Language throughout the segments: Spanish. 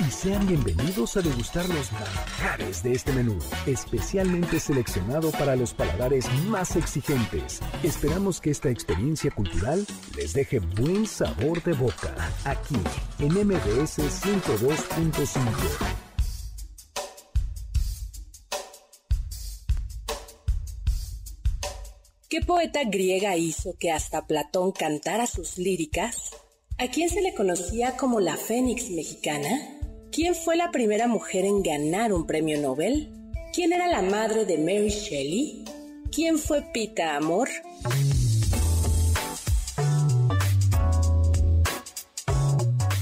y sean bienvenidos a degustar los manjares de este menú, especialmente seleccionado para los paladares más exigentes. Esperamos que esta experiencia cultural les deje buen sabor de boca, aquí en MBS 102.5. ¿Qué poeta griega hizo que hasta Platón cantara sus líricas? ¿A quién se le conocía como la Fénix mexicana? ¿Quién fue la primera mujer en ganar un premio Nobel? ¿Quién era la madre de Mary Shelley? ¿Quién fue Pita Amor?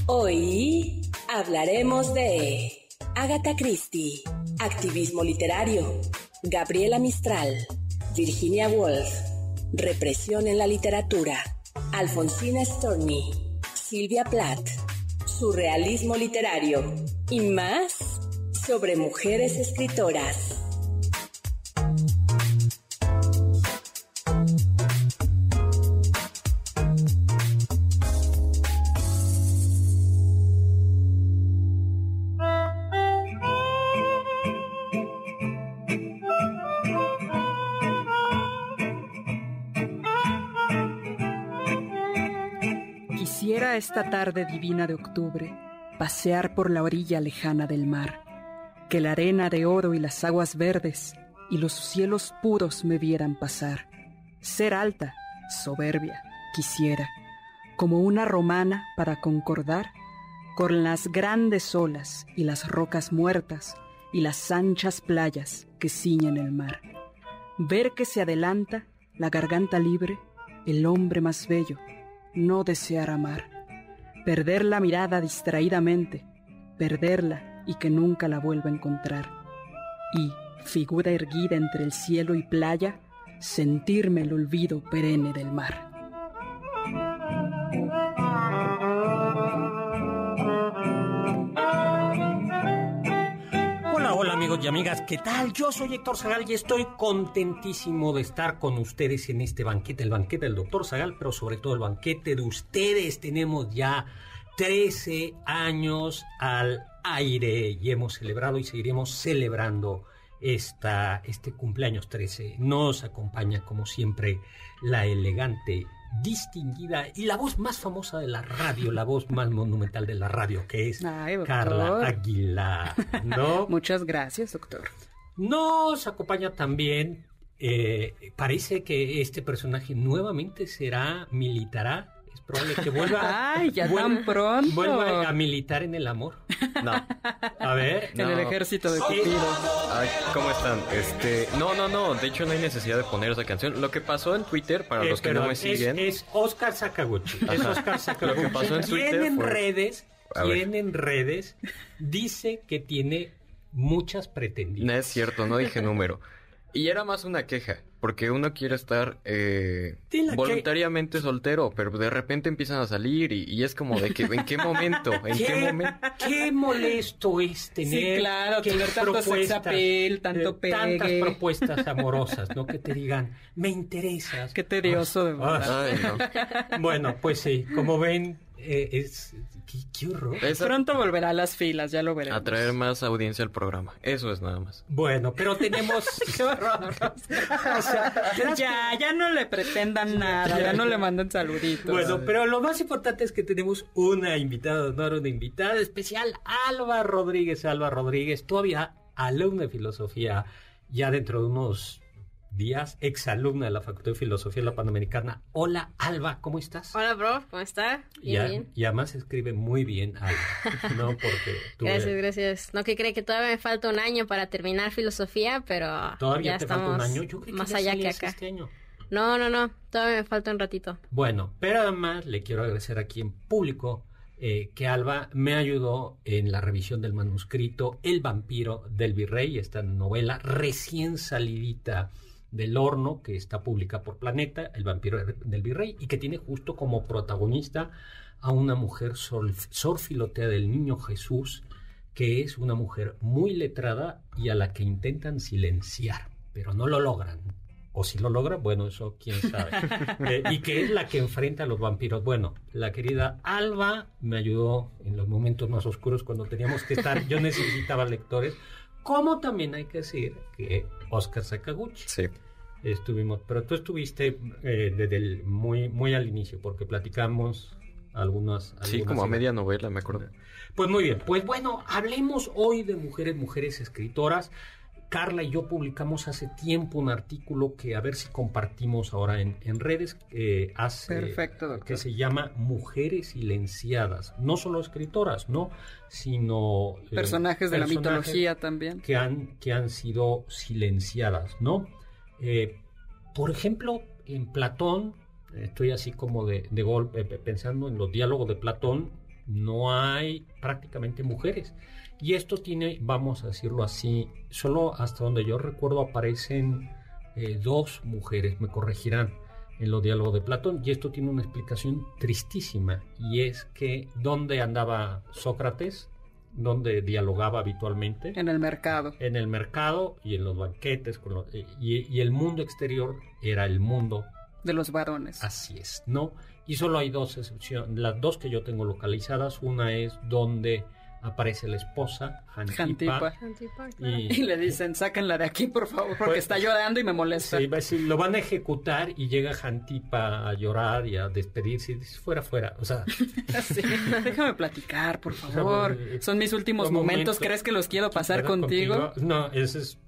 Hoy hablaremos de Agatha Christie, activismo literario, Gabriela Mistral, Virginia Woolf, represión en la literatura, Alfonsina Storni, Silvia Plath, surrealismo literario y más sobre mujeres escritoras. Esta tarde divina de octubre pasear por la orilla lejana del mar, que la arena de oro y las aguas verdes y los cielos puros me vieran pasar. Ser alta, soberbia, quisiera, como una romana para concordar con las grandes olas y las rocas muertas y las anchas playas que ciñen el mar. Ver que se adelanta la garganta libre, el hombre más bello, no desear amar. Perder la mirada distraídamente, perderla y que nunca la vuelva a encontrar. Y, figura erguida entre el cielo y playa, sentirme el olvido perenne del mar. Amigos y amigas, ¿qué tal? Yo soy Héctor Zagal y estoy contentísimo de estar con ustedes en este banquete, el banquete del doctor Zagal, pero sobre todo el banquete de ustedes. Tenemos ya 13 años al aire y hemos celebrado y seguiremos celebrando esta, este cumpleaños 13. Nos acompaña como siempre la elegante distinguida y la voz más famosa de la radio, la voz más monumental de la radio, que es Ay. Carla Aguilar, ¿no? Muchas gracias, doctor. Nos acompaña también, eh, parece que este personaje nuevamente será, militará, probable que vuelva, Ay, ya vuel- tan pronto. vuelva a militar en el amor. No. A ver, En el No. ejército de. Cupido. Ay, ¿cómo están? Este, no, no, no. De hecho, no hay necesidad de poner esa canción. Lo que pasó en Twitter, para eh, los que no me es- siguen, Es, Oscar Sakaguchi. Es. Oscar Sakaguchi. Lo que pasó en ¿Quién Twitter en fue- redes, quién en redes dice que tiene muchas no pretendidas? es cierto, no dije número. Y era más una queja, porque uno quiere estar eh, que- voluntariamente soltero, pero de repente empiezan a salir y, y es como de que, ¿en qué momento? ¿En qué, momento? qué molesto es tener Sí, claro, que tener tanto sex propuestas, appeal, tanto eh, tantas pegue. propuestas amorosas, ¿no? Que te digan, me interesas. Qué tedioso, de Ah, verdad. Ay, no. Bueno, pues sí, como ven, eh, es qué, qué horror. Es a- Pronto volverá a las filas, ya lo veremos. atraer más audiencia al programa. Eso es nada más. Bueno, pero tenemos Qué horror. o sea, ¿te das ya, ya no le pretendan nada, ya no le manden saluditos. Bueno, pero lo más importante es que tenemos una invitada de honor, una invitada especial, Alba Rodríguez. Alba Rodríguez, todavía alumna de filosofía, ya dentro de unos Díaz, exalumna de la Facultad de Filosofía de la Panamericana. Hola, Alba, ¿cómo estás? Hola, bro, ¿cómo está? Bien, y, bien. y además escribe muy bien, Alba. no, porque Gracias, gracias. No que cree que todavía me falta un año para terminar filosofía, pero ¿Todavía ya te estamos falta un año? Yo creo que más ya allá que acá. este año. No, no, no, todavía me falta un ratito. Bueno, pero además le quiero agradecer aquí en público eh, que Alba me ayudó en la revisión del manuscrito El vampiro del virrey, esta novela recién salidita del horno que está publicada por Planeta, El vampiro del virrey, y que tiene justo como protagonista a una mujer sorfilotea del niño Jesús, que es una mujer muy letrada y a la que intentan silenciar, pero no lo logran. O si lo logra, bueno, eso quién sabe. Eh, y que es la que enfrenta a los vampiros. Bueno, la querida Alba me ayudó en los momentos más oscuros cuando teníamos que estar. Yo necesitaba lectores. Como también hay que decir que Oscar Sakaguchi. Sí. Estuvimos, pero tú estuviste eh, desde el muy, muy al inicio, porque platicamos algunas. Sí, como a media novela, me acuerdo. Pues muy bien, pues bueno, hablemos hoy de mujeres, mujeres escritoras. Carla y yo publicamos hace tiempo un artículo que a ver si compartimos ahora en, en redes, eh, hace, Perfecto, que se llama Mujeres Silenciadas. No solo escritoras, ¿no? Sino... eh, Personajes de la mitología también. Que han, que han sido silenciadas, ¿no? Eh, por ejemplo, en Platón, estoy así como de, de golpe pensando en los diálogos de Platón, no hay prácticamente mujeres. Y esto tiene, vamos a decirlo así, solo hasta donde yo recuerdo aparecen eh, dos mujeres, me corregirán, en los diálogos de Platón. Y esto tiene una explicación tristísima, y es que ¿dónde andaba Sócrates? ¿Dónde dialogaba habitualmente? En el mercado. en el mercado y en los banquetes con los- y, y el mundo exterior era el mundo De los varones. así es no y solo hay dos excepciones las dos que yo tengo localizadas una es donde aparece la esposa Jantipa, Jantipa. y Y le dicen, sáquenla de aquí, por favor, porque Pues- está llorando y me molesta. Sí, va a decir, lo van a ejecutar y llega Jantipa a llorar y a despedirse y dice fuera fuera o sea Sí, Déjame platicar, por favor. pues, Son mis últimos momentos. ¿Crees que los quiero pasar ¿verdad? contigo? no ese es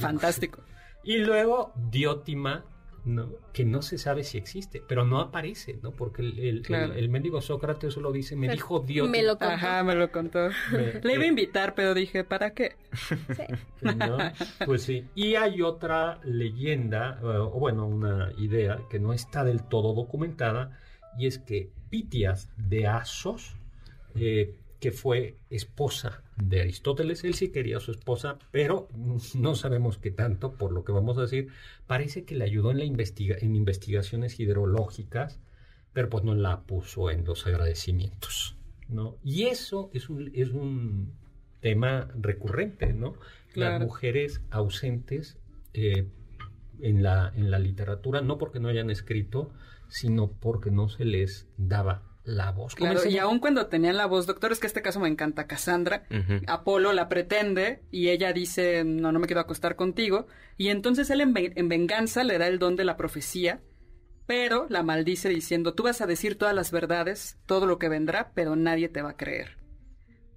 Fantástico. Y luego Diótima, ¿no? que no se sabe si existe, pero no aparece, ¿no? Porque el, el, Claro. el- el mendigo Sócrates solo dice, me dijo Diótima. Me lo contó. Ajá, me lo contó. Me- Le iba a eh, invitar, pero dije, ¿para qué? ¿no? Pues sí. Y hay otra leyenda, eh, o bueno, una idea que no está del todo documentada, y es que Pitias de Asos, eh, que fue esposa de Aristóteles, él sí quería a su esposa, pero no sabemos qué tanto, por lo que vamos a decir, parece que le ayudó en, la investiga en investigaciones hidrológicas, pero pues no la puso en los agradecimientos, ¿no? Y eso es un, es un tema recurrente, ¿no? Las mujeres ausentes eh, en, la, en la literatura, no porque no hayan escrito, sino porque no se les daba la voz. Claro, y aun cuando tenían la voz, doctor, es que este caso me encanta. Cassandra, Ujú. Apolo la pretende y ella dice, no, no me quiero acostar contigo. Y entonces él en, ve- en venganza le da el don de la profecía, pero la maldice diciendo, tú vas a decir todas las verdades, todo lo que vendrá, pero nadie te va a creer.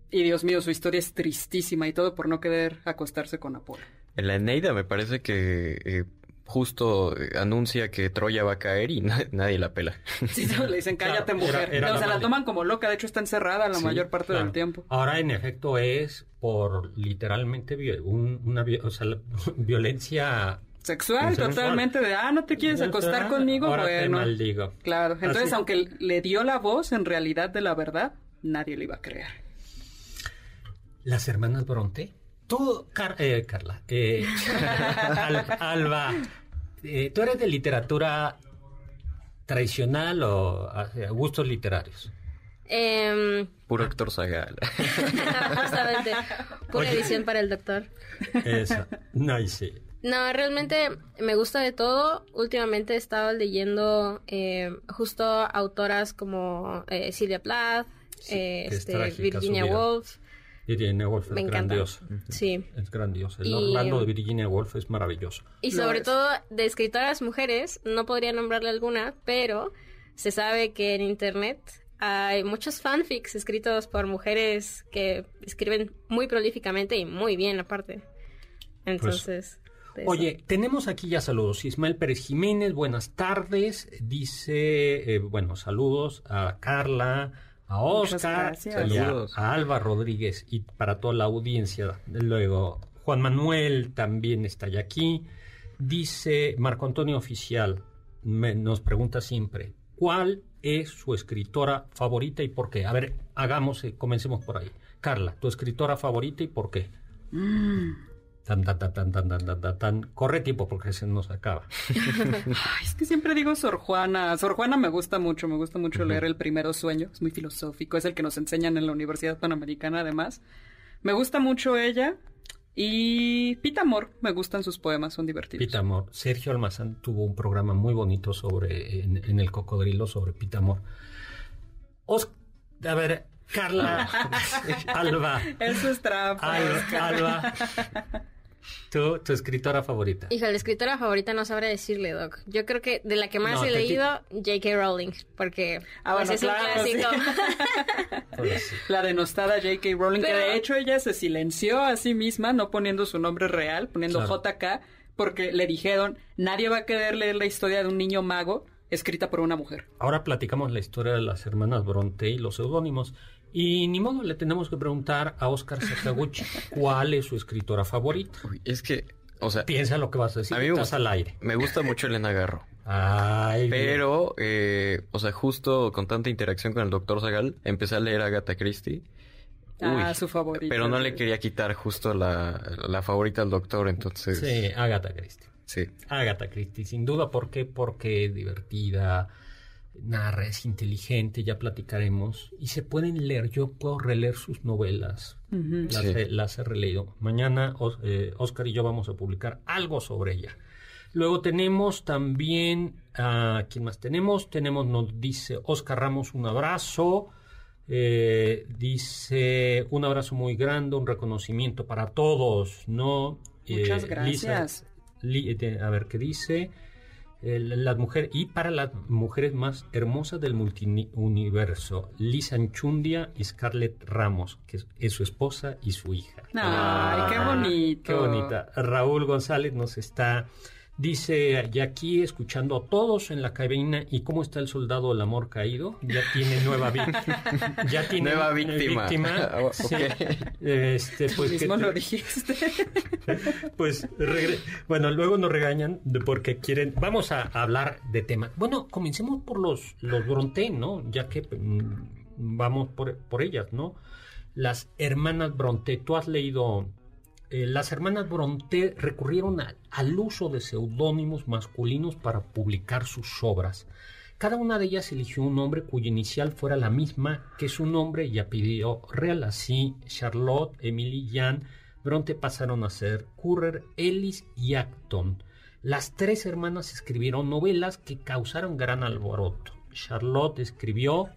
Y Dios mío, su historia es tristísima y todo por no querer acostarse con Apolo. En la Eneida me parece que eh, justo eh, anuncia que Troya va a caer y na- nadie la pela. Sí, no, le dicen, cállate Claro, mujer. era- era o la sea, la toman como loca, de hecho está encerrada la Sí, mayor parte claro. del tiempo. Ahora, en efecto, es por literalmente un- una vi- o sea, la- violencia. Sexual, Sexual. totalmente de, ah, no te quieres acostar conmigo, ahora te bueno. maldigo. Claro, entonces Así- aunque le dio la voz en realidad de la verdad, nadie le iba a creer. Las hermanas Bronte. Tú, Car- eh, Carla, eh, Al- Alba, eh, ¿tú eres de literatura tradicional o a- a gustos literarios? Em, Puro Héctor Zagal. justamente, pura Oye. edición para el doctor. Eso. No, y sí. No, realmente me gusta de todo. Últimamente he estado leyendo eh, justo autoras como eh, Silvia Plath, Sí, eh, este, Virginia. Woolf. Virginia Woolf es encanta. grandiosa. Sí. Es grandiosa. El Y- Orlando de Virginia Woolf es maravilloso. Y sobre es. todo de escritoras mujeres, no podría nombrarle alguna, pero se sabe que en internet hay muchos fanfics escritos por mujeres que escriben muy prolíficamente y muy bien aparte. Entonces, de eso. Oye, tenemos aquí ya saludos. Ismael Pérez Jiménez, buenas tardes. Dice, eh, bueno, saludos a Carla, a Oscar, gracias. y a, Saludos. a Alba Rodríguez y para toda la audiencia. Luego, Juan Manuel también está ya aquí. Dice Marco Antonio Oficial, me- nos pregunta siempre, ¿cuál es su escritora favorita y por qué? A ver, hagamos, eh, comencemos por ahí. Carla, tu escritora favorita y por qué. Tan, tan, tan, tan, tan, tan, tan, tan, tan. Corre tiempo porque se nos acaba. Ay, es que siempre digo Sor Juana. Sor Juana me gusta mucho, me gusta mucho leer El Primero Sueño. Es muy filosófico, es el que nos enseñan en la Universidad Panamericana además. Me gusta mucho ella. Y Pita Amor, me gustan sus poemas, son divertidos. Pita Amor. Sergio Almazán tuvo un programa muy bonito sobre en, en el cocodrilo sobre Pita Amor. Os- a ver, Carla, Alba, Eso es trampa. Alba, Alba. Tu, tu escritora favorita. Hijo, la escritora favorita no sabré decirle, Doc. Yo creo que de la que más No, he te- leído, J.K. Rowling, porque Ah, pues, bueno, es un claro, sí. clásico. Sí. La denostada J.K. Rowling, que de hecho ella se silenció a sí misma, no poniendo su nombre real, poniendo Claro. JK, porque le dijeron, nadie va a querer leer la historia de un niño mago escrita por una mujer. Ahora platicamos la historia de las hermanas Bronte y los seudónimos. Y ni modo, le tenemos que preguntar a Oscar Sakaguchi cuál es su escritora favorita. Uy, es que, o sea, Piensa lo que vas a decir. a mí me Estás gusta, al aire. me gusta mucho Elena Garro. Ay. Pero, eh, o sea, justo con tanta interacción con el doctor Zagal, empecé a leer a Agatha Christie. Ah, Uy, su favorita. Pero no le quería quitar justo la, la favorita al doctor, entonces... Sí, Agatha Christie. Sí. Agatha Christie, sin duda. ¿Por qué? Porque es divertida, narra, es inteligente, ya platicaremos. Y se pueden leer, yo puedo releer sus novelas. Las, Sí. he, las he releído. Mañana Os- eh, Oscar y yo vamos a publicar algo sobre ella. Luego tenemos también, a ¿quién más tenemos? Tenemos, nos dice Oscar Ramos, un abrazo. Eh, dice, un abrazo muy grande, un reconocimiento para todos, ¿no? Muchas Eh, gracias. Li- de- a ver qué dice. Las mujeres y para las mujeres más hermosas del multiuniverso, Lisa Anchundia y Scarlett Ramos, que es, es su esposa y su hija. Ay, qué bonito. Qué bonita. Raúl González nos está dice y aquí escuchando a todos en la cabina y cómo está el soldado del amor caído. Ya tiene nueva víctima. ya tiene Nueva víctima. Ah. Sí. Este, Tú pues, mismo ¿qué te- lo dijiste. pues regre- bueno, luego nos regañan de porque quieren. Vamos a hablar de temas. Bueno, comencemos por los los Bronte, ¿no? Ya que mm, vamos por, por ellas, ¿no? Las hermanas Bronte. Tú has leído. Eh, las hermanas Bronte recurrieron a- al uso de seudónimos masculinos para publicar sus obras. Cada una de ellas eligió un nombre cuya inicial fuera la misma que su nombre y apellido real. Así, Charlotte, Emily, Jan Bronte pasaron a ser Currer, Ellis y Acton. Las tres hermanas escribieron novelas que causaron gran alboroto. Charlotte escribió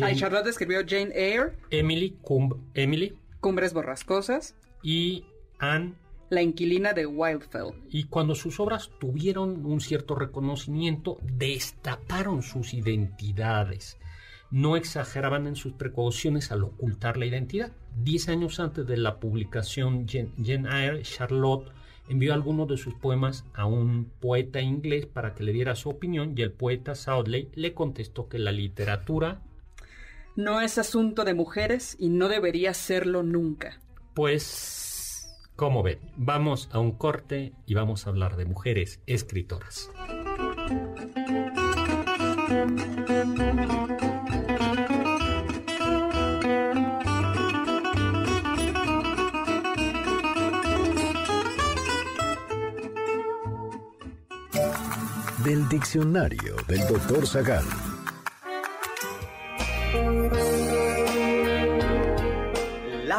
Ay, Charlotte escribió Jane Eyre, Emily, Cum- Emily Cumbres Borrascosas, y Anne La inquilina de Wildfell. y cuando sus obras tuvieron un cierto reconocimiento, destaparon sus identidades. No exageraban en sus precauciones al ocultar la identidad. Diez años antes de la publicación Jane Eyre, Charlotte envió algunos de sus poemas a un poeta inglés para que le diera su opinión y el poeta Soudley le contestó que la literatura, No es asunto de mujeres y no debería serlo nunca. pues, como ven, vamos a un corte y vamos a hablar de mujeres escritoras. Del diccionario del doctor Zagal.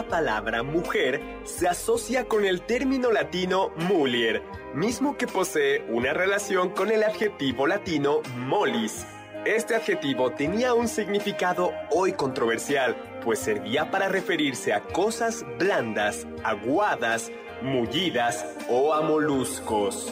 La palabra mujer se asocia con el término latino mulier, mismo que posee una relación con el adjetivo latino molis. Este adjetivo tenía un significado hoy controversial, pues servía para referirse a cosas blandas, aguadas, mullidas o a moluscos.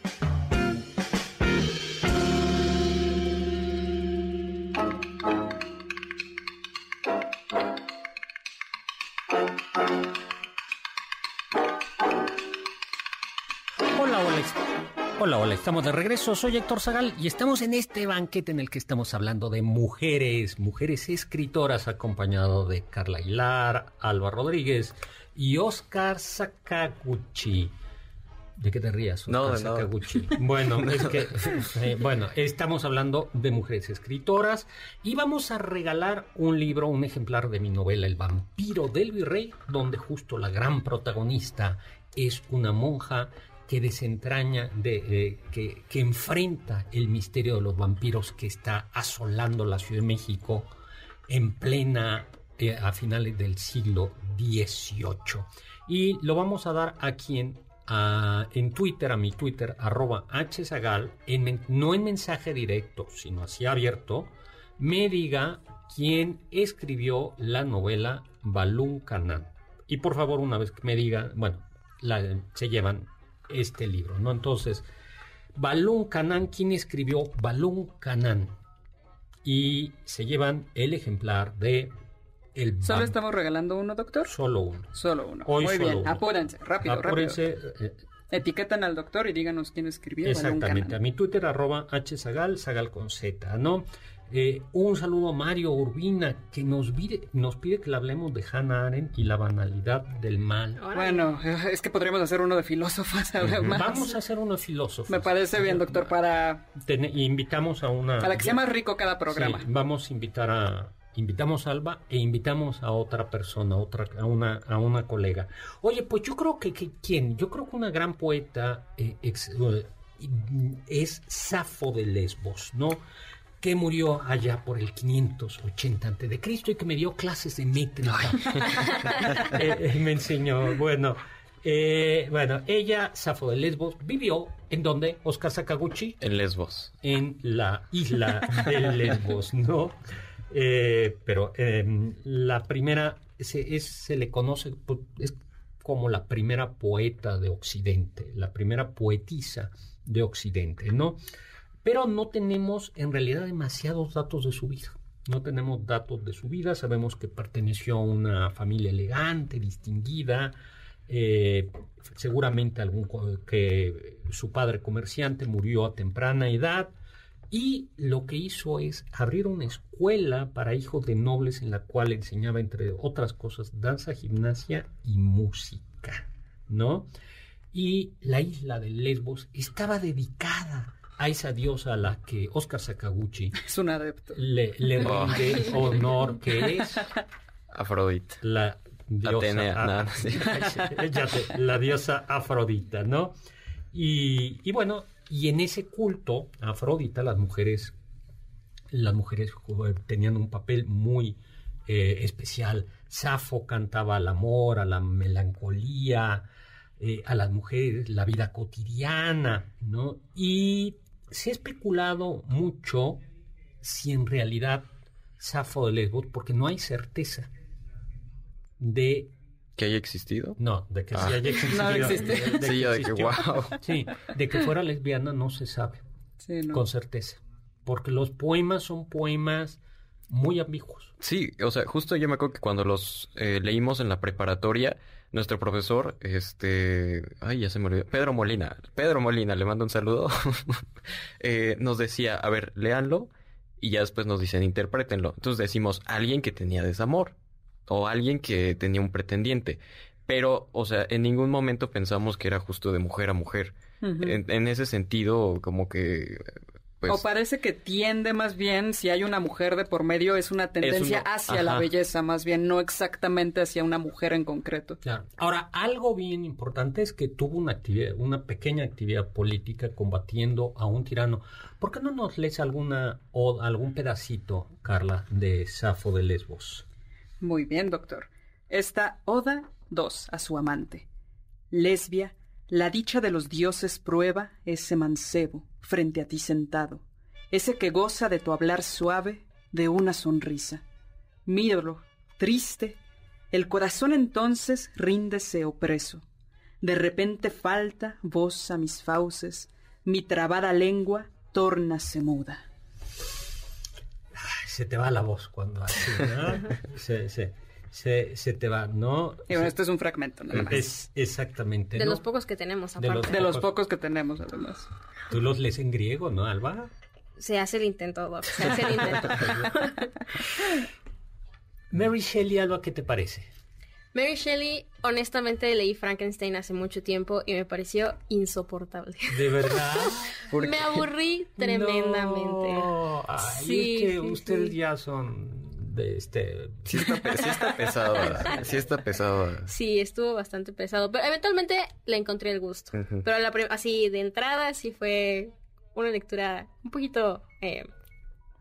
Estamos de regreso. Soy Héctor Zagal y estamos en este banquete en el que estamos hablando de mujeres, mujeres escritoras, acompañado de Carla Aguilar, Alba Rodríguez y Oscar Sakaguchi. ¿De qué te rías? Oscar No. Sakaguchi? Bueno, es que, eh, bueno, estamos hablando de mujeres escritoras y vamos a regalar un libro, un ejemplar de mi novela El vampiro del virrey, donde justo la gran protagonista es una monja que desentraña, de, que, que enfrenta el misterio de los vampiros que está asolando la Ciudad de México en plena, eh, a finales del siglo XVIII. Y lo vamos a dar a quien, en Twitter, a mi Twitter, arroba hzagal, en no en mensaje directo, sino así abierto, me diga quién escribió la novela Balún Canán. Y por favor, una vez que me diga, bueno, se llevan este libro, ¿no? Entonces, Balún Canán, ¿quién escribió Balún Canán? Y se llevan el ejemplar de el ¿Solo estamos regalando uno, doctor? solo uno. Solo uno. Hoy Muy solo bien, uno. apúrense, rápido, Apúrense, eh, Etiquetan al doctor y díganos quién escribió. Exactamente, a mi Twitter arroba hzagal, zagal con z, ¿no? Eh, un saludo a Mario Urbina que nos pide, nos pide que le hablemos de Hannah Arendt y la banalidad del mal. Bueno, es que podríamos hacer uno de filósofas además. Vamos a hacer uno de filósofos. Me parece bien, doctor, para, Ten- invitamos a una... para que sea más rico cada programa. Sí, vamos a invitar a invitamos a Alba e invitamos a otra persona, a otra a una a una colega. Oye, pues yo creo que, que- quién, yo creo que una gran poeta eh, ex- eh, es Safo de Lesbos, ¿no? Que murió allá por el 580 antes de Cristo y que me dio clases de métrica. Eh, eh, me enseñó, bueno, eh, bueno, ella, Safo de Lesbos, vivió en donde Oscar Sakaguchi, En Lesbos. en la isla de Lesbos, ¿no? Eh, pero eh, la primera, se, es- se le conoce, pues, es como la primera poeta de Occidente, la primera poetisa de Occidente, ¿no? Pero no tenemos en realidad demasiados datos de su vida. No tenemos datos de su vida, sabemos que perteneció a una familia elegante, distinguida, eh, seguramente algún que su padre comerciante murió a temprana edad y lo que hizo es abrir una escuela para hijos de nobles en la cual enseñaba entre otras cosas danza, gimnasia y música, ¿no? Y la isla de Lesbos estaba dedicada a esa diosa a la que Oscar Sakaguchi Es un adepto. le, le Oh. rinde honor que es Afrodita. la diosa, Atenea, a- nada, sí. Ya sé, la diosa Afrodita, ¿no? Y, y bueno, y en ese culto a Afrodita las mujeres, las mujeres tenían un papel muy eh, especial. Safo cantaba al amor, a la melancolía, eh, a las mujeres, la vida cotidiana, ¿no? Y se ha especulado mucho si en realidad Safo de Lesbos, porque no hay certeza de ¿Que haya existido? no, de que sí Ah. haya existido. No existe. de- de Sí, de que, wow. Sí, de que fuera lesbiana no se sabe Sí, no. con certeza. Porque los poemas son poemas muy ambiguos. Sí, o sea, justo yo me acuerdo que cuando los eh, leímos en la preparatoria, nuestro profesor, este, ay, ya se me olvidó, Pedro Molina, Pedro Molina, le mando un saludo, eh, nos decía, a ver, léanlo y ya después nos dicen interprétenlo. Entonces decimos alguien que tenía desamor o alguien que tenía un pretendiente. Pero, o sea, en ningún momento pensamos que era justo de mujer a mujer. en, en, ese sentido, como que pues, o parece que tiende más bien, si hay una mujer de por medio, es una tendencia hacia la belleza, más bien, no exactamente hacia una mujer en concreto. Claro. Ahora, algo bien importante es que tuvo una actividad, una pequeña actividad política combatiendo a un tirano. ¿Por qué no nos lees alguna o algún pedacito, Carla, de Safo de Lesbos? Muy bien, doctor. Esta Oda 2 a su amante. Lesbia, la dicha de los dioses prueba ese mancebo frente a ti sentado, ese que goza de tu hablar suave, de una sonrisa. Míralo, triste, el corazón entonces ríndese opreso. De repente falta voz a mis fauces, mi trabada lengua tórnase muda. se te va la voz cuando así, ¿no? se, se, se, te va, ¿no? Y bueno, este es un fragmento, nada más. Es exactamente. De los pocos que tenemos, aparte. De los, pocos que tenemos, además. Tú los lees en griego, ¿no, Alba? Se hace el intento, Doc. Se hace el intento. Mary Shelley, Alba, ¿qué te parece? Mary Shelley, honestamente leí Frankenstein hace mucho tiempo y me pareció insoportable. ¿De verdad? me aburrí tremendamente. No. Ay, sí, es que ustedes ya son de este... Sí está, sí está pesado, sí está pesado. Sí, estuvo bastante pesado, pero eventualmente le encontré el gusto. Pero la así de entrada sí fue una lectura un poquito... Eh,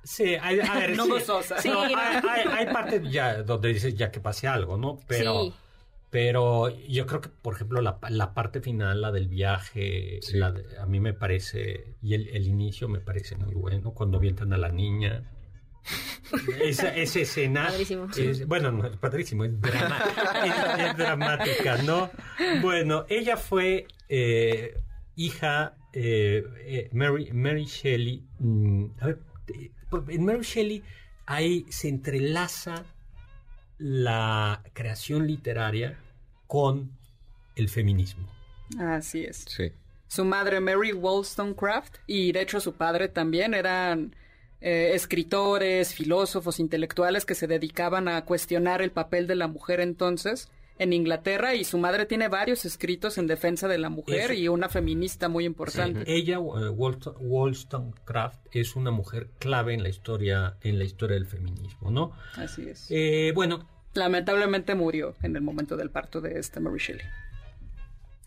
sí, hay, a ver, no gozosa. Sí, hay, partes ya donde dices ya que pase algo, ¿no? Pero... Pero yo creo que, por ejemplo, la, la parte final, la del viaje, a mí me parece, y el, el, inicio me parece muy bueno, cuando avientan a la niña. Esa, escena es, bueno, no es padrísimo, es, dramática, ¿no? Bueno, ella fue eh, hija eh, eh, Mary, Mary Shelley. Mm, a ver, en Mary Shelley ahí se entrelaza la creación literaria con el feminismo. Así es. Sí. Su madre Mary Wollstonecraft y de hecho su padre también eran eh, escritores, filósofos, intelectuales que se dedicaban a cuestionar el papel de la mujer entonces en Inglaterra y su madre tiene varios escritos en defensa de la mujer y una feminista muy importante. Ella, uh, Wollstonecraft, es una mujer clave en la historia en la historia del feminismo, ¿no? Así es. Eh, bueno, lamentablemente murió en el momento del parto de esta Mary Shelley.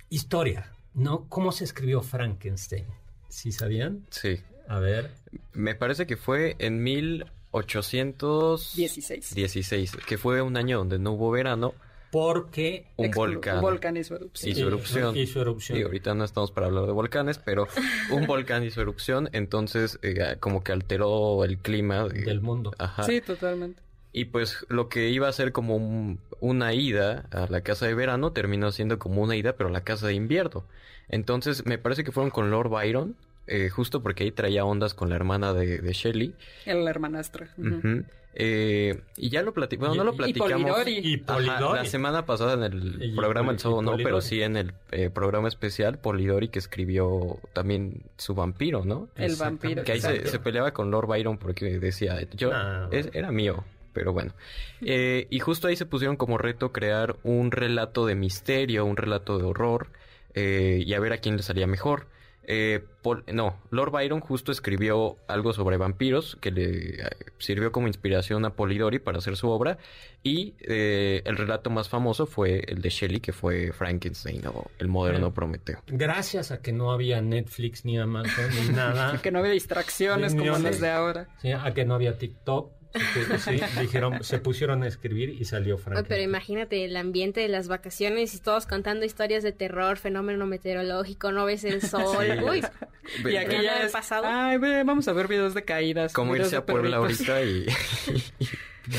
Historia, ¿no? ¿Cómo se escribió Frankenstein? ¿Sí sabían? Sí. A ver. Me parece que fue en 1816. 16, que fue un año donde no hubo verano. Porque un volcán, un volcán hizo erupción. Hizo erupción. Hizo erupción. Y ahorita no estamos para hablar de volcanes, pero un volcán hizo erupción, entonces eh, como que alteró el clima del mundo. Ajá. Sí, totalmente. Y pues lo que iba a ser como una ida a la casa de verano terminó siendo como una ida, pero a la casa de invierno. Entonces me parece que fueron con Lord Byron eh, justo porque ahí traía ondas con la hermana de, de Shelly. La hermanastra. eh, y ya lo platicamos, bueno, no lo platicamos. Y Polidori. la semana pasada en el programa El Sobo no, pero sí en el eh, programa especial Polidori que escribió también su vampiro, ¿no? El vampiro. Que ahí se, peleaba con Lord Byron porque decía, yo, era mío. Pero bueno. Eh, y justo ahí se pusieron como reto crear un relato de misterio, un relato de horror, eh, y a ver a quién le salía mejor. Eh, no, Lord Byron justo escribió algo sobre vampiros que le eh, sirvió como inspiración a Polidori para hacer su obra y eh, el relato más famoso fue el de Shelley que fue Frankenstein o el moderno Prometeo. Gracias a que no había Netflix ni Amazon ni nada. que no había distracciones como las de ahora. a que no había TikTok Sí, dijeron, se pusieron a escribir y salió Frank. Pero imagínate el ambiente de las vacaciones y todos contando historias de terror, fenómeno meteorológico, no ves el sol. Uy, y aquí ya es, pasado. Ay, vamos a ver videos de caídas. Como irse a Puebla ahorita y...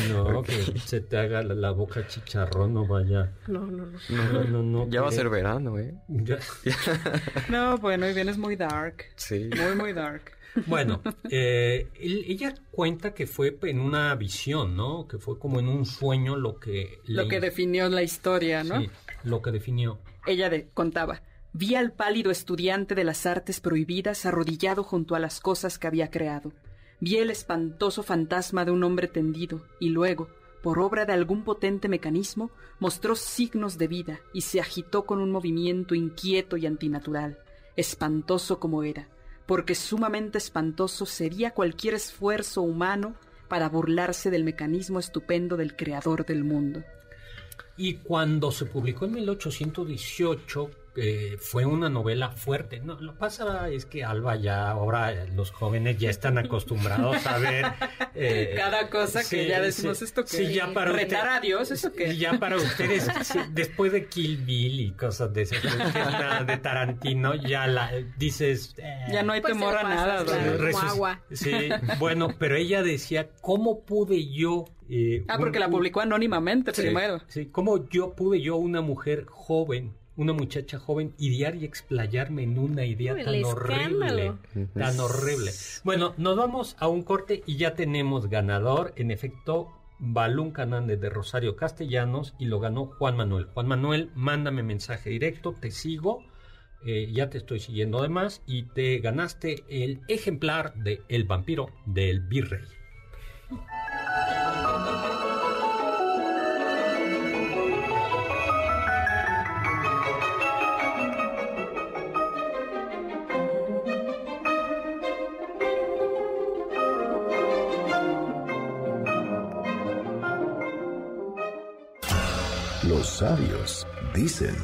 No, que se te haga la, boca chicharrón, no vaya. No, no, no. no, no, no ya va a ser verano, ¿eh? no, bueno, y bien es muy dark. Sí. Muy, muy dark. Bueno, eh, ella cuenta que fue en una visión, ¿no? Que fue como en un sueño lo que... Lo que definió la historia, ¿no? Sí, lo que definió. Ella contaba, vi al pálido estudiante de las artes prohibidas arrodillado junto a las cosas que había creado. vi el espantoso fantasma de un hombre tendido y luego, por obra de algún potente mecanismo, mostró signos de vida y se agitó con un movimiento inquieto y antinatural, espantoso como era, porque sumamente espantoso sería cualquier esfuerzo humano para burlarse del mecanismo estupendo del creador del mundo. Y cuando se publicó en 1818, eh, fue una novela fuerte. No, lo que pasa es que Alba ya, ahora los jóvenes ya están acostumbrados a ver... Eh, Cada cosa que ya decimos esto que... Sí, ya para retar a Dios, eso que... Ya para ustedes, después de Kill Bill y cosas de ese, de Tarantino, ya la dices... Eh, ya no hay pues temor a nada. agua. Sí, bueno, pero ella decía, ¿cómo pude yo ah, porque la publicó anónimamente primero. Sí, ¿cómo yo pude yo, una mujer joven, una muchacha joven, idear y explayarme en una idea tan horrible? Tan horrible. Bueno, nos vamos a un corte y ya tenemos ganador. En efecto, Balún Canández de Rosario Castellanos y lo ganó Juan Manuel. Juan Manuel, mándame mensaje directo, te sigo. Eh, ya te estoy siguiendo además y te ganaste el ejemplar de El vampiro del virrey. Sabios dicen...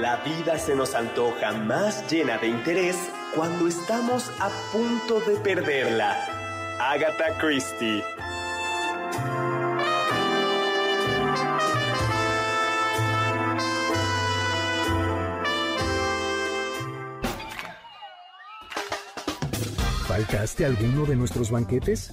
La vida se nos antoja más llena de interés cuando estamos a punto de perderla. Agatha Christie ¿Faltaste alguno de nuestros banquetes?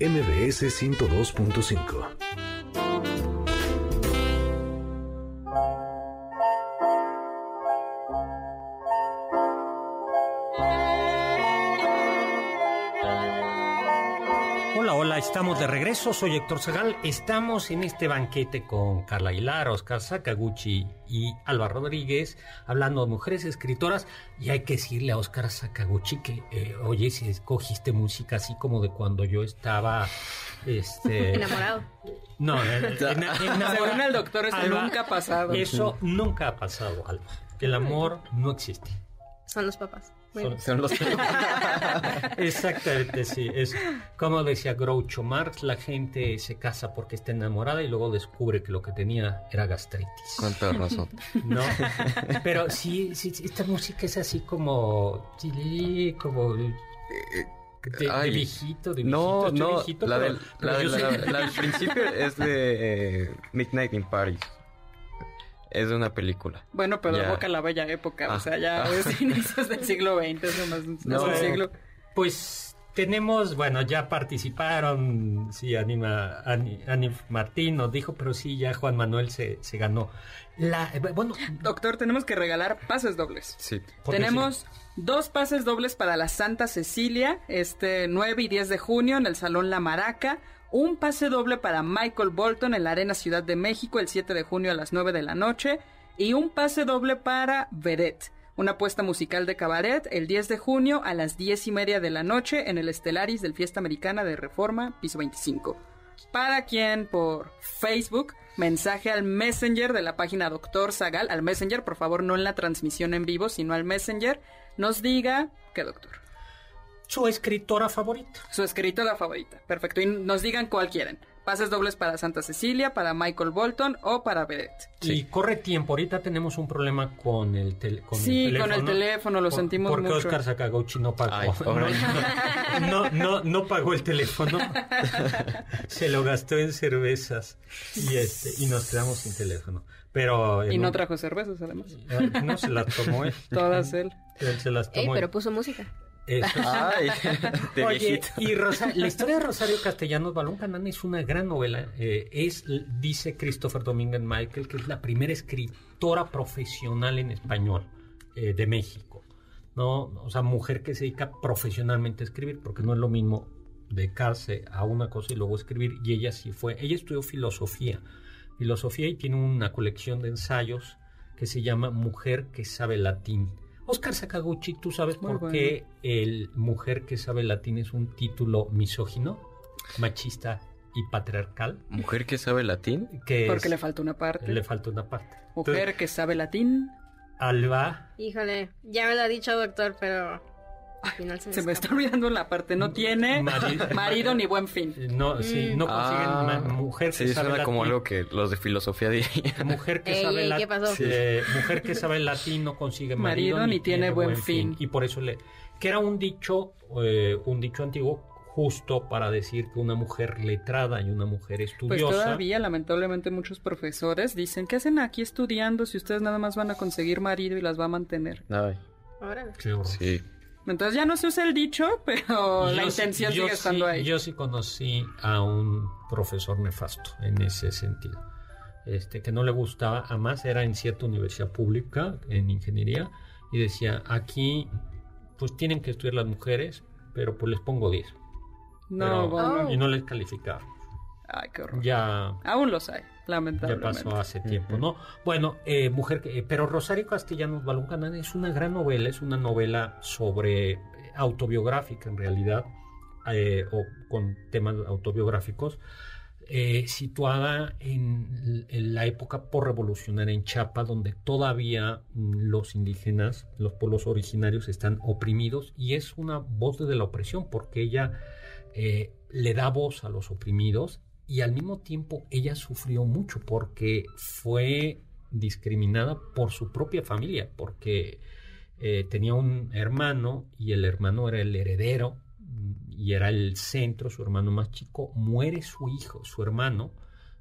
mbs 102.5. estamos de regreso. Soy Héctor Segal. Estamos en este banquete con Carla Aguilar, Oscar Sakaguchi y Alba Rodríguez, hablando de mujeres escritoras. Y hay que decirle a Oscar Sakaguchi que, eh, oye, si escogiste música así como de cuando yo estaba. Este, enamorado. No, según el doctor, eso nunca ha pasado. Eso nunca ha pasado, Alba. El amor no existe. Son los papás. Son, los Exactamente, sí. Es como decía Groucho Marx, la gente se casa porque está enamorada y luego descubre que lo que tenía era gastritis. Con toda razón. ¿No? Pero sí, sí, esta música es así como... como... De, viejito, de no, viejito, no, viejito, la, del, la, del principio es de eh, Midnight in Paris. Es de una película. Bueno, pero evoca la bella época, o sea, ya ah. es inicios del siglo XX, eso no, es siglo. Pues tenemos, bueno, ya participaron, sí, Anima, Ani, Martín nos dijo, pero sí, ya Juan Manuel se, se ganó. La, bueno, Doctor, tenemos que regalar pases dobles. Sí. Tenemos dos pases dobles para la Santa Cecilia, este 9 y 10 de junio en el Salón La Maraca un pase doble para Michael Bolton en la Arena Ciudad de México el 7 de junio a las 9 de la noche y un pase doble para Vedette, una apuesta musical de cabaret el 10 de junio a las 10 y media de la noche en el Estelaris del Fiesta Americana de Reforma, piso 25. Para quien por Facebook, mensaje al Messenger de la página Doctor Zagal, al Messenger, por favor, no en la transmisión en vivo, sino al Messenger, nos diga qué doctor su escritora favorita. Su escritora favorita, perfecto. Y nos digan cuál quieren. pases dobles para Santa Cecilia, para Michael Bolton o para Vedette. Y corre tiempo, ahorita tenemos un problema con el, con sí, el teléfono. con el teléfono, lo sentimos porque mucho. Porque Oscar Sakaguchi no pagó. no, no, no, pagó el teléfono. Se lo gastó en cervezas y, este, y nos quedamos sin teléfono. Pero y no trajo cervezas, además. No, se las tomó él. Todas él. Él se las tomó. Ey, pero puso música. Eso. Ay, de Oye, y Rosa, la historia de Rosario Castellanos Balón Canán es una gran novela. Eh, es, dice Christopher Domínguez Michael, que es la primera escritora profesional en español eh, de México. ¿no? O sea, mujer que se dedica profesionalmente a escribir, porque no es lo mismo dedicarse a una cosa y luego escribir. Y ella sí fue. Ella estudió filosofía. Filosofía y tiene una colección de ensayos que se llama Mujer que sabe latín Oscar Sakaguchi, ¿tú sabes por qué el Mujer que sabe latín es un título misógino, machista y patriarcal? ¿Mujer que sabe latín? Porque le falta una parte. Le falta una parte. Mujer que sabe latín. Alba. Híjole, ya me lo ha dicho doctor, pero se, me, está olvidando la parte. No tiene marido, ni buen fin. No, sí, no consiguen ah, mujer que sabe latín. como algo que los de filosofía dirían. Mujer que sabe latín. mujer que sabe latín no consigue marido, ni, tiene, buen fin. Y por eso le que era un dicho, eh, un dicho antiguo justo para decir que una mujer letrada y una mujer pues estudiosa. Pues todavía, lamentablemente, muchos profesores dicen, ¿qué hacen aquí estudiando si ustedes nada más van a conseguir marido y las va a mantener? Ay. Ahora. Sí. Entonces ya no se usa el dicho, pero la intención sigue estando ahí. Yo sí conocí a un profesor nefasto en ese sentido. Este, que no le gustaba, además era en cierta universidad pública, en ingeniería, y decía, aquí pues tienen que estudiar las mujeres, pero pues les pongo 10. No, bueno. Y no les calificaba. Ay, qué horror. Ya. Aún los hay, lamentablemente. Ya pasó hace tiempo, ¿no? Bueno, eh, mujer, eh, pero Rosario Castellanos Balón Canán es una gran novela, es una novela sobre eh, autobiográfica en realidad, o con temas autobiográficos, situada en, en, la época por revolucionaria en Chiapas, donde todavía mm, los indígenas, los pueblos originarios están oprimidos, y es una voz de la opresión, porque ella le da voz a los oprimidos y al mismo tiempo ella sufrió mucho porque fue discriminada por su propia familia, porque eh, tenía un hermano y el hermano era el heredero y era el centro, su hermano más chico, muere su hijo, su hermano,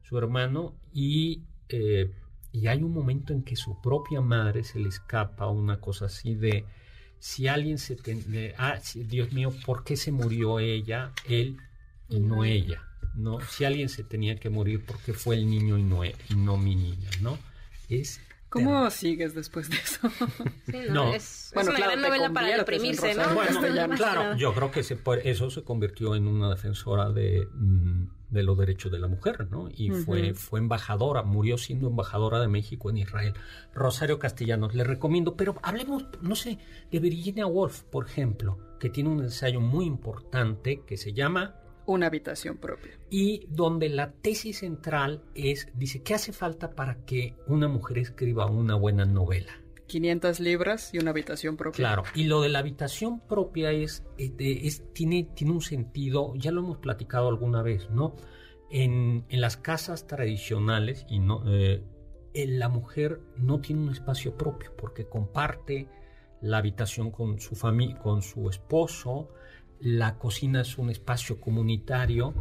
su hermano y, eh, y hay un momento en que su propia madre se le escapa una cosa así de si alguien se... ah, Dios mío, ¿por qué se murió ella, él y no ella? ¿No? Si alguien se tenía que morir porque fue el niño y no, y no mi niña, ¿no? Es ¿Cómo sigues después de eso? no, es, bueno, una gran novela para deprimirse, ¿no? Bueno, claro, yo creo que eso se convirtió en una defensora de, mm, de los derechos de la mujer, ¿no? Y fue, fue embajadora, murió siendo embajadora de México en Israel. Rosario Castellanos, le recomiendo, pero hablemos, no sé, de Virginia Woolf, por ejemplo, que tiene un ensayo muy importante que se llama una habitación propia. Y donde la tesis central es, dice, ¿qué hace falta para que una mujer escriba una buena novela? 500 libras y una habitación propia. Claro, y lo de la habitación propia es, es, tiene, tiene un sentido, ya lo hemos platicado alguna vez, ¿no? En, en las casas tradicionales, y no, eh, la mujer no tiene un espacio propio porque comparte la habitación con su con su esposo, la cocina es un espacio comunitario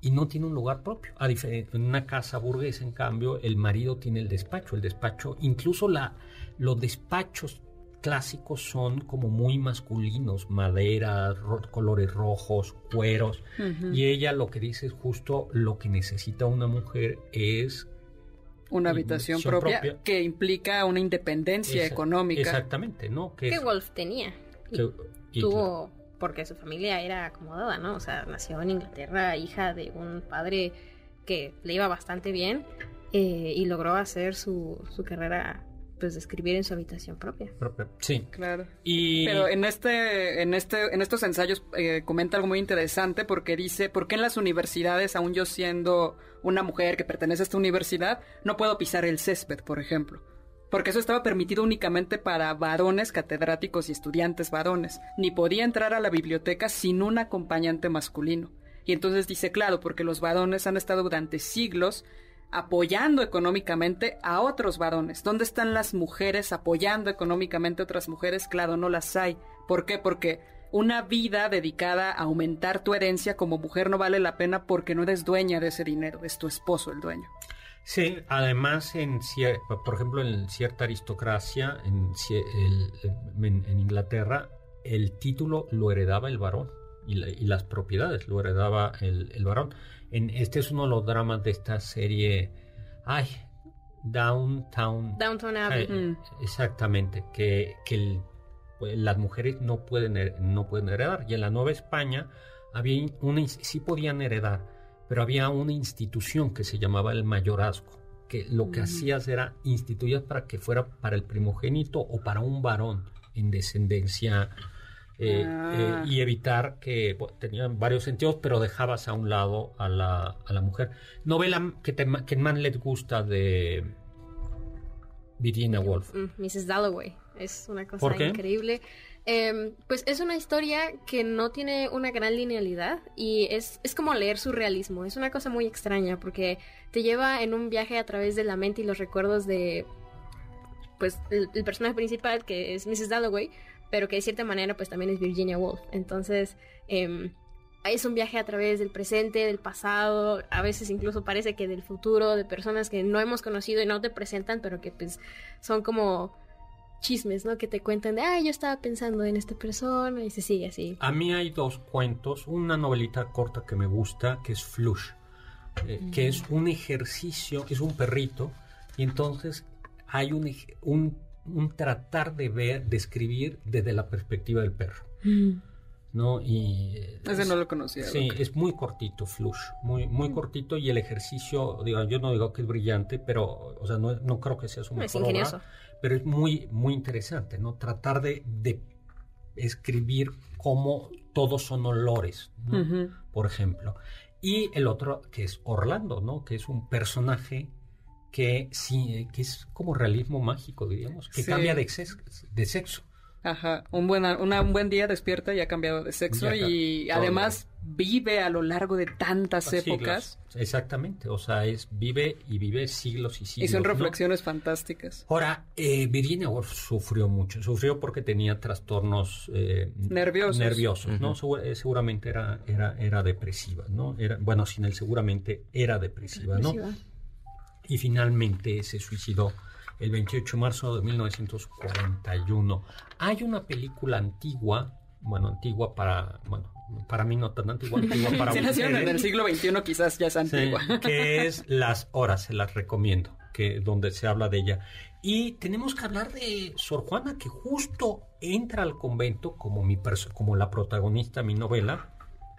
y no tiene un lugar propio. A en una casa burguesa, en cambio, el marido tiene el despacho. El despacho, incluso la, los despachos clásicos son como muy masculinos, madera, colores rojos, cueros. Y ella lo que dice es justo lo que necesita una mujer es una habitación propia, que implica una independencia económica. Exactamente, ¿no? Que, Wolf tenía. tuvo porque su familia era acomodada, ¿no? O sea, nació en Inglaterra, hija de un padre que le iba bastante bien eh, y logró hacer su, su carrera pues de escribir en su habitación propia. Sí, claro. Y... Pero en este, en este, en estos ensayos eh, comenta algo muy interesante porque dice, ¿por qué en las universidades, aún yo siendo una mujer que pertenece a esta universidad, no puedo pisar el césped, por ejemplo? Porque eso estaba permitido únicamente para varones catedráticos y estudiantes varones, ni podía entrar a la biblioteca sin un acompañante masculino. Y entonces dice, claro, porque los varones han estado durante siglos apoyando económicamente a otros varones. ¿Dónde están las mujeres apoyando económicamente a otras mujeres? Claro, no las hay. ¿Por qué? Porque una vida dedicada a aumentar tu herencia como mujer no vale la pena porque no eres dueña de ese dinero, es tu esposo el dueño. Sí, además, en, por ejemplo, en cierta aristocracia, en, en, Inglaterra, el título lo heredaba el varón y, las propiedades lo heredaba el, el, varón. En, este es uno de los dramas de esta serie, ay, Downtown. Downtown Abbey. Mm. Exactamente, que, que pues, las mujeres no pueden, no pueden heredar. Y en la Nueva España había una, sí podían heredar, pero había una institución que se llamaba el mayorazgo, que lo que mm. hacías era instituir para que fuera para el primogénito o para un varón en descendencia eh, eh, ah. y evitar que tenían varios sentidos, pero dejabas a un lado a la, a la mujer. Novela que, te, que más les gusta de Virginia Woolf. Mrs. Mm, Dalloway. Es una cosa increíble. Em, pues es una historia que no tiene una gran linealidad y es, es como leer surrealismo. Es una cosa muy extraña porque te lleva en un viaje a través de la mente y los recuerdos de pues el, personaje principal que es Mrs. Dalloway, pero que de cierta manera pues también es Virginia Woolf. Entonces eh, es un viaje a través del presente, del pasado, a veces incluso parece que del futuro, de personas que no hemos conocido y no te presentan, pero que pues son como chismes, ¿no? Que te cuentan de, ah, yo estaba pensando en esta persona y se sigue así. A mí hay dos cuentos, una novelita corta que me gusta, que es Flush, eh, que es un ejercicio, es un perrito, y entonces hay un, un, tratar de ver, de escribir desde la perspectiva del perro. ¿No? Y ese no lo conocía. Sí, es muy cortito, Flush, muy muy cortito y el ejercicio, digo, yo no digo que es brillante, pero o sea, no, no creo que sea su mejor obra, pero es muy muy interesante, ¿no? Tratar de, de escribir cómo todos son olores, Por ejemplo. Y el otro que es Orlando, ¿no? Que es un personaje que sí, que es como realismo mágico, diríamos, que cambia de, de sexo. Ajá, un buen, un buen día despierta y ha cambiado de sexo y además vive a lo largo de tantas épocas. Exactamente, o sea, es vive y vive siglos y siglos. Y son reflexiones fantásticas. Ahora, eh, Virginia Woolf sufrió mucho, sufrió porque tenía trastornos eh, nerviosos, nerviosos ¿no? Eh, seguramente era, era, era depresiva, ¿no? Era, bueno, sin él seguramente era depresiva, ¿no? Y finalmente se suicidó el 28 de marzo de 1941. Hay una película antigua, bueno, antigua para, bueno, para mí no tan antigua, antigua para nacieron en el siglo XXI quizás ya es antigua. que es Las Horas, se las recomiendo, que donde se habla de ella. Y tenemos que hablar de Sor Juana, que justo entra al convento como, mi como la protagonista de mi novela,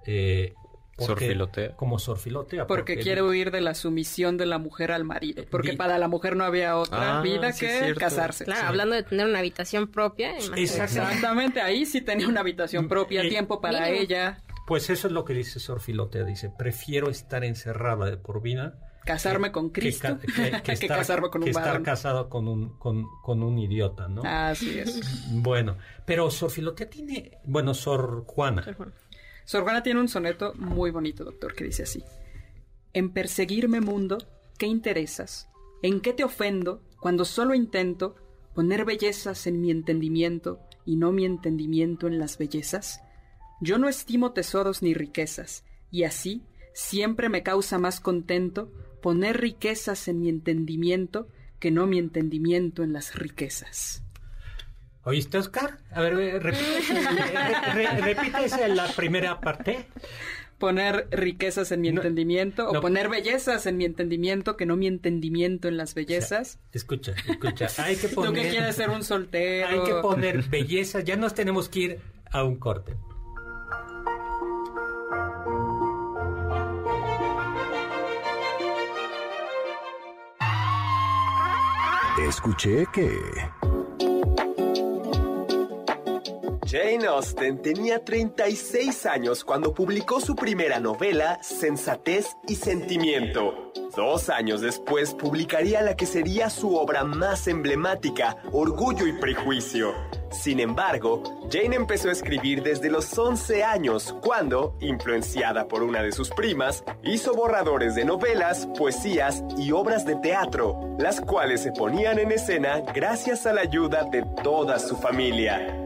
eh, sorfilotea. Como sorfilotea. Porque, quiere huir de la sumisión de la mujer al marido. Porque para la mujer no había otra ah, vida que casarse. Claro, hablando de tener una habitación propia. Exactamente, ahí sí tenía una habitación mm, propia, eh, tiempo para ella. Pues eso es lo que dice sorfilotea. Dice, prefiero estar encerrada de por vida casarme con Cristo que, estar, casarme con un estar casado con un, con, un idiota, ¿no? Así es. Bueno, pero Sor Filotea tiene, bueno, Sor Juana. Sor Juana. Sor Juana tiene un soneto muy bonito, doctor, que dice así. En perseguirme mundo, ¿qué interesas? ¿En qué te ofendo cuando solo intento poner bellezas en mi entendimiento y no mi entendimiento en las bellezas? Yo no estimo tesoros ni riquezas, y así siempre me causa más contento poner riquezas en mi entendimiento que no mi entendimiento en las riquezas. ¿Oíste, Oscar? A ver, repítese, la primera parte. Poner riquezas en mi entendimiento o poner bellezas en mi entendimiento que no mi entendimiento en las bellezas. escucha, escucha. Hay que poner. Tú que quieres ser un soltero. Hay que poner bellezas. Ya nos tenemos que ir a un corte. Escuché que. Jane Austen tenía 36 años cuando publicó su primera novela, Sensatez y Sentimiento. Dos años después publicaría la que sería su obra más emblemática, Orgullo y Prejuicio. Sin embargo, Jane empezó a escribir desde los 11 años, cuando, influenciada por una de sus primas, hizo borradores de novelas, poesías y obras de teatro, las cuales se ponían en escena gracias a la ayuda de toda su familia.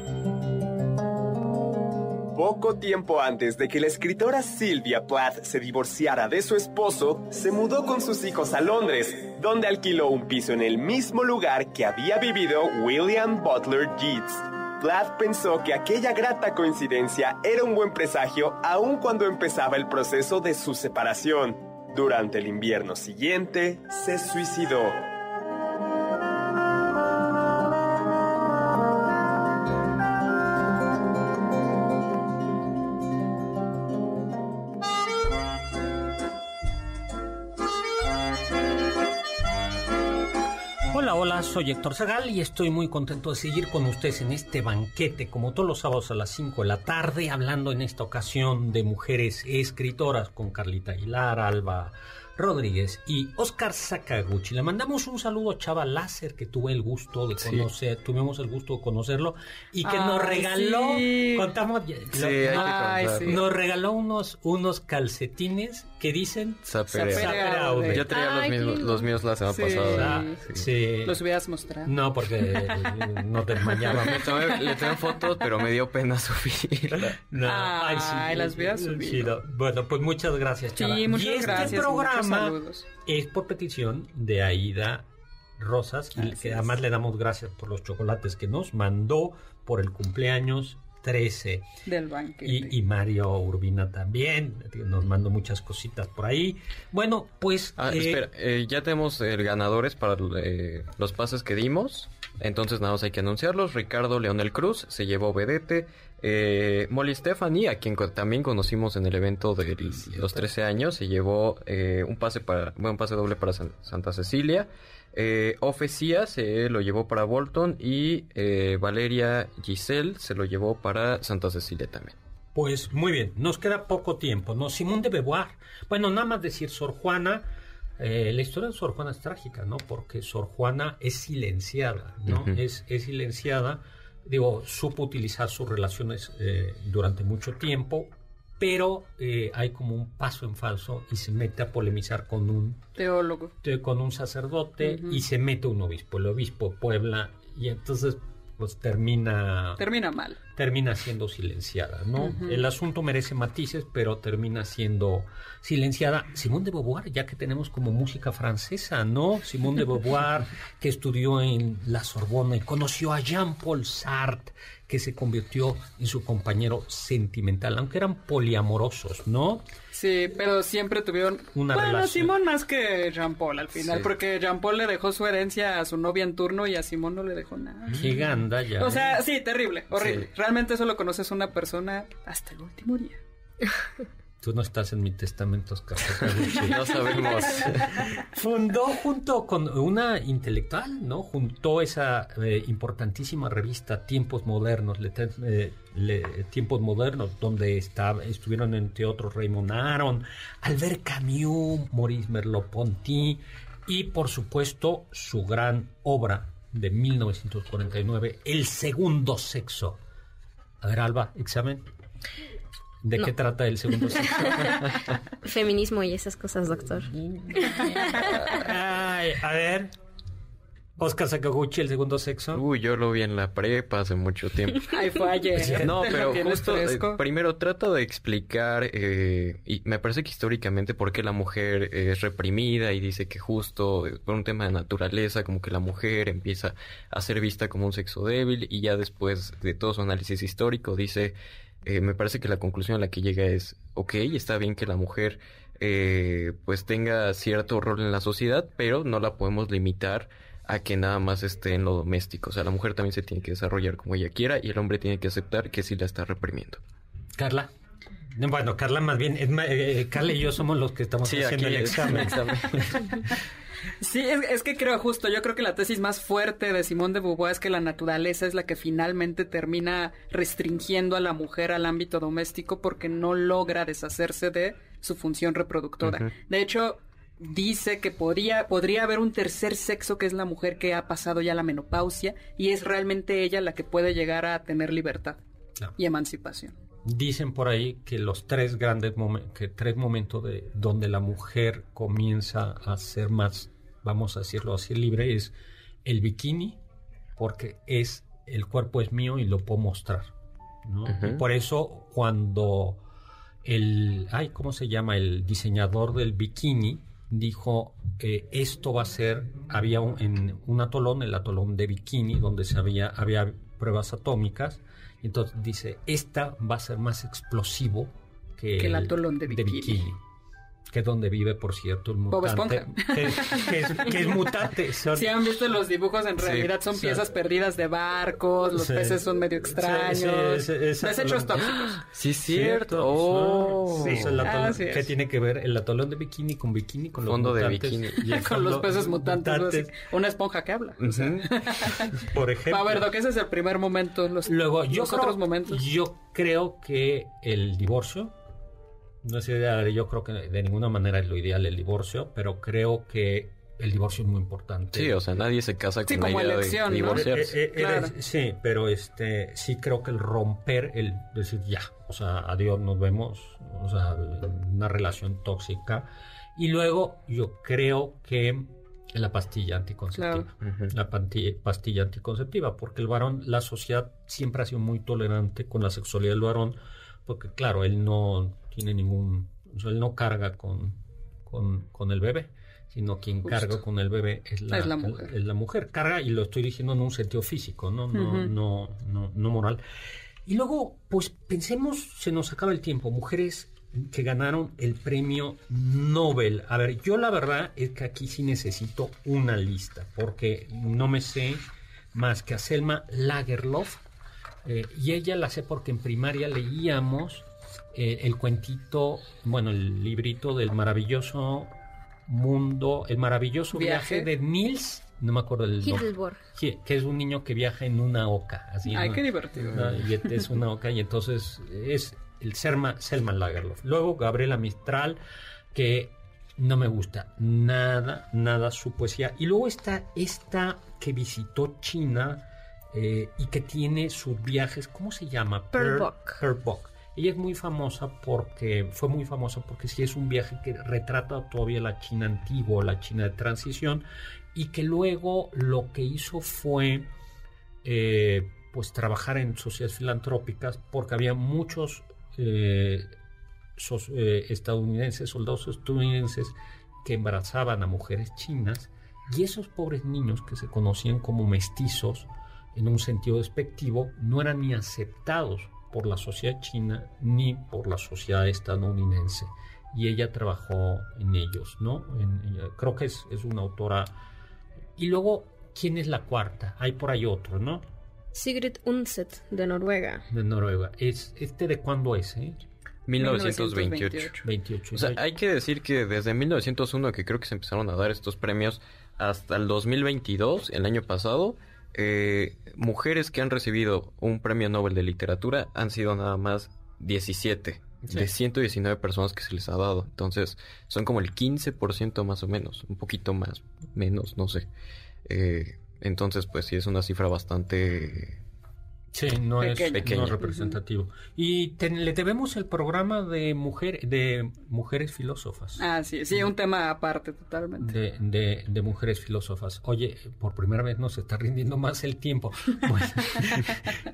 Poco tiempo antes de que la escritora Sylvia Plath se divorciara de su esposo, se mudó con sus hijos a Londres, donde alquiló un piso en el mismo lugar que había vivido William Butler Yeats. Plath pensó que aquella grata coincidencia era un buen presagio aun cuando empezaba el proceso de su separación. Durante el invierno siguiente, se suicidó. Soy Héctor Zagal y estoy muy contento de seguir con ustedes en este banquete, como todos los sábados a las 5 de la tarde, hablando en esta ocasión de mujeres escritoras con Carlita Aguilar, Alba Rodríguez y Oscar Sakaguchi. Le mandamos un saludo a Chava Láser, que tuve el gusto de conocer, tuvimos el gusto de conocerlo, y que nos regaló, contamos, nos regaló unos, unos calcetines que dicen Zaperea. Yo traía los, mismos, los, míos la semana pasada. Sí. Los hubieras mostrado. No, porque no te mañana. le tomé fotos, pero me dio pena subirla. No, ay, las hubieras subido. Bueno, pues muchas gracias, Chava. Sí, muchas y este gracias. programa es por petición de Aida Rosas, y que además le damos gracias por los chocolates que nos mandó por el cumpleaños 13. Del banquete. Y, Mario Urbina también, nos mandó muchas cositas por ahí. Bueno, pues... Ah, eh, espera, eh, ya tenemos eh, ganadores para los pases que dimos, entonces nada más hay que anunciarlos. Ricardo Leonel Cruz se llevó Vedete. Molly Stephanie, a quien también conocimos en el evento de los 13 años, se llevó un pase para, bueno, un pase doble para Santa Cecilia. Eh, Ofecía se lo llevó para Bolton y eh, Valeria Giselle se lo llevó para Santa Cecilia también. Pues muy bien, nos queda poco tiempo, ¿no? Simón de Beauvoir. Bueno, nada más decir Sor Juana. Eh, la historia de Sor Juana es trágica, ¿no? Porque Sor Juana es silenciada, ¿no? es, es, silenciada. Digo, supo utilizar sus relaciones eh, durante mucho tiempo pero eh, hay como un paso en falso y se mete a polemizar con un teólogo, con un sacerdote y se mete un obispo, el obispo Puebla, y entonces pues termina... Termina mal. Termina siendo silenciada, ¿no? El asunto merece matices, pero termina siendo silenciada. Simón de Beauvoir, ya que tenemos como música francesa, ¿no? Simón de Beauvoir, que estudió en la Sorbona y conoció a Jean-Paul Sartre, que se convirtió en su compañero sentimental, aunque eran poliamorosos, ¿no? Sí, pero siempre tuvieron una bueno, Simón más que Jean Paul al final, porque Jean Paul le dejó su herencia a su novia en turno y a Simón no le dejó nada. Qué ganda ya. O sea, sí, terrible, horrible. Realmente solo conoces una persona hasta el último día. Tú no estás en mi testamento, Oscar. no sabemos. Fundó junto con una intelectual, ¿no? Juntó esa eh, importantísima revista Tiempos Modernos, eh, Tiempos Modernos, donde estaba, estuvieron entre otros Raymond Aron, Albert Camus, Maurice Merleau-Ponty y, por supuesto, su gran obra de 1949, El Segundo Sexo. A ver, Alba, examen. ¿De qué trata el segundo sexo? Feminismo y esas cosas, doctor. Ay, a ver. Oscar Sakaguchi, el segundo sexo. Uy, yo lo vi en la prepa hace mucho tiempo. Ay, fue ayer. No, pero justo, eh, primero trato de explicar, eh, y me parece que históricamente por qué la mujer es reprimida y dice que justo eh, por un tema de naturaleza, como que la mujer empieza a ser vista como un sexo débil y ya después de todo su análisis histórico dice eh, me parece que la conclusión a la que llega es, ok, está bien que la mujer eh, pues tenga cierto rol en la sociedad, pero no la podemos limitar a que nada más esté en lo doméstico. O sea, la mujer también se tiene que desarrollar como ella quiera y el hombre tiene que aceptar que sí la está reprimiendo. Carla. Bueno, Carla más bien, eh, Carla y yo somos los que estamos haciendo el examen. Sí, es, que creo justo, yo creo que la tesis más fuerte de Simón de Beauvoir es que la naturaleza es la que finalmente termina restringiendo a la mujer al ámbito doméstico porque no logra deshacerse de su función reproductora. De hecho, dice que podría, podría haber un tercer sexo que es la mujer que ha pasado ya la menopausia y es realmente ella la que puede llegar a tener libertad y emancipación. Dicen por ahí que los tres grandes momentos, que tres momentos de donde la mujer comienza a ser más, vamos a decirlo así, libre, es el bikini, porque es el cuerpo es mío y lo puedo mostrar. por eso cuando el, ay, ¿cómo se llama? El diseñador del bikini dijo, eh, esto va a ser, había un, en un atolón, el atolón de Bikini, donde se había, había pruebas atómicas, y entonces dice, esta va a ser más explosivo que, el, atolón de bikini que es donde vive, por cierto, el mutante. Que, es, mutante. Si han visto los dibujos, en realidad son piezas perdidas de barcos, los peces son medio extraños. desechos tóxicos. Sí, cierto. Oh. Ah, ¿Qué tiene que ver el atolón de bikini con bikini? Con los fondo de bikini. con los peces mutantes. Una esponja que habla. por ejemplo. A ver, Doc, ese es el primer momento. Los, Luego, yo otros momentos. Yo creo que el divorcio no es ideal, yo creo que de ninguna manera es lo ideal el divorcio, pero creo que el divorcio es muy importante. Sí, o sea, nadie se casa con idea de divorciarse. Eh, eh, sí, pero este, sí creo que el romper, el decir ya, o sea, adiós, nos vemos, o sea, una relación tóxica. Y luego yo creo que la pastilla anticonceptiva, la pastilla anticonceptiva, porque el varón, la sociedad siempre ha sido muy tolerante con la sexualidad del varón, porque claro, él no tiene ningún, él no carga con, con, el bebé, sino quien carga con el bebé es la, mujer. Carga, y lo estoy diciendo en un sentido físico, no, no, no, no, no moral. Y luego, pues pensemos, se nos acaba el tiempo, mujeres que ganaron el premio Nobel. A ver, yo la verdad es que aquí sí necesito una lista, porque no me sé más que a Selma Lagerlof, eh, y ella la sé porque en primaria leíamos eh, el cuentito, bueno, el librito del maravilloso mundo, el maravilloso viaje, de Nils, no me acuerdo el nombre, que es un niño que viaja en una oca. Así, Ay, qué divertido. y es una oca y entonces es el Selma, Selma Lagerlof. Luego Gabriela Mistral, que no me gusta nada, nada su poesía. Y luego está esta que visitó China eh, y que tiene sus viajes, ¿cómo se llama? Pearl Book. Ella es muy famosa porque fue muy famosa porque sí es un viaje que retrata todavía la China antigua, la China de transición, y que luego lo que hizo fue eh, pues trabajar en sociedades filantrópicas porque había muchos eh, eh, estadounidenses, soldados estadounidenses que embarazaban a mujeres chinas y esos pobres niños que se conocían como mestizos en un sentido despectivo no eran ni aceptados por la sociedad china ni por la sociedad estadounidense. Y ella trabajó en ellos, ¿no? creo que es, es, una autora. Y luego, ¿quién es la cuarta? Hay por ahí otro, ¿no? Sigrid Undset, de Noruega. De Noruega. Es, ¿Este de cuándo es, eh? 1928. 28. O sea, hay que decir que desde 1901, que creo que se empezaron a dar estos premios, hasta el 2022, el año pasado, eh, mujeres que han recibido un premio Nobel de literatura han sido nada más 17 de 119 personas que se les ha dado. Entonces, son como el 15% más o menos, un poquito más, menos, no sé. Eh, entonces, pues sí, es una cifra bastante Sí, no es, pequeño. representativo. Y le debemos el programa de mujer de mujeres filósofas. Ah, sí, sí, un tema aparte totalmente. De, de, mujeres filósofas. Oye, por primera vez nos está rindiendo más el tiempo. Bueno,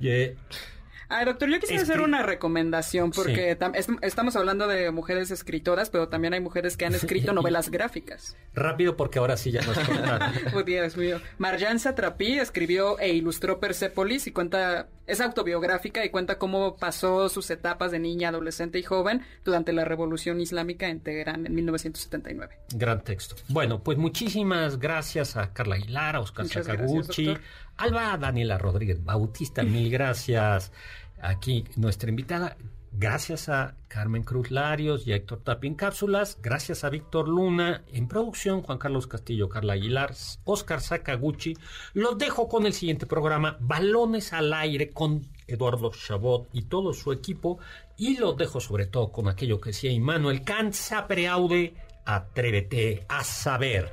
Ah, doctor, yo quisiera hacer una recomendación porque estamos hablando de mujeres escritoras, pero también hay mujeres que han escrito novelas gráficas. Rápido porque ahora sí ya nos oh, Dios mío. Marjan Satrapi escribió e ilustró Persepolis y cuenta, es autobiográfica y cuenta cómo pasó sus etapas de niña, adolescente y joven durante la Revolución Islámica en Teherán en 1979. Gran texto. Bueno, pues muchísimas gracias a Carla Aguilar, a Oscar Sakaguchi, Alba Daniela Rodríguez Bautista, mil gracias. Aquí nuestra invitada. Gracias a Carmen Cruz Larios y a Héctor Tapia en cápsulas. Gracias a Víctor Luna en producción, Juan Carlos Castillo, Carla Aguilar, Oscar Sakaguchi. Los dejo con el siguiente programa, Balones al aire con Eduardo Chabot y todo su equipo. Y los dejo sobre todo con aquello que decía Immanuel Kant, preaude, atrévete a saber.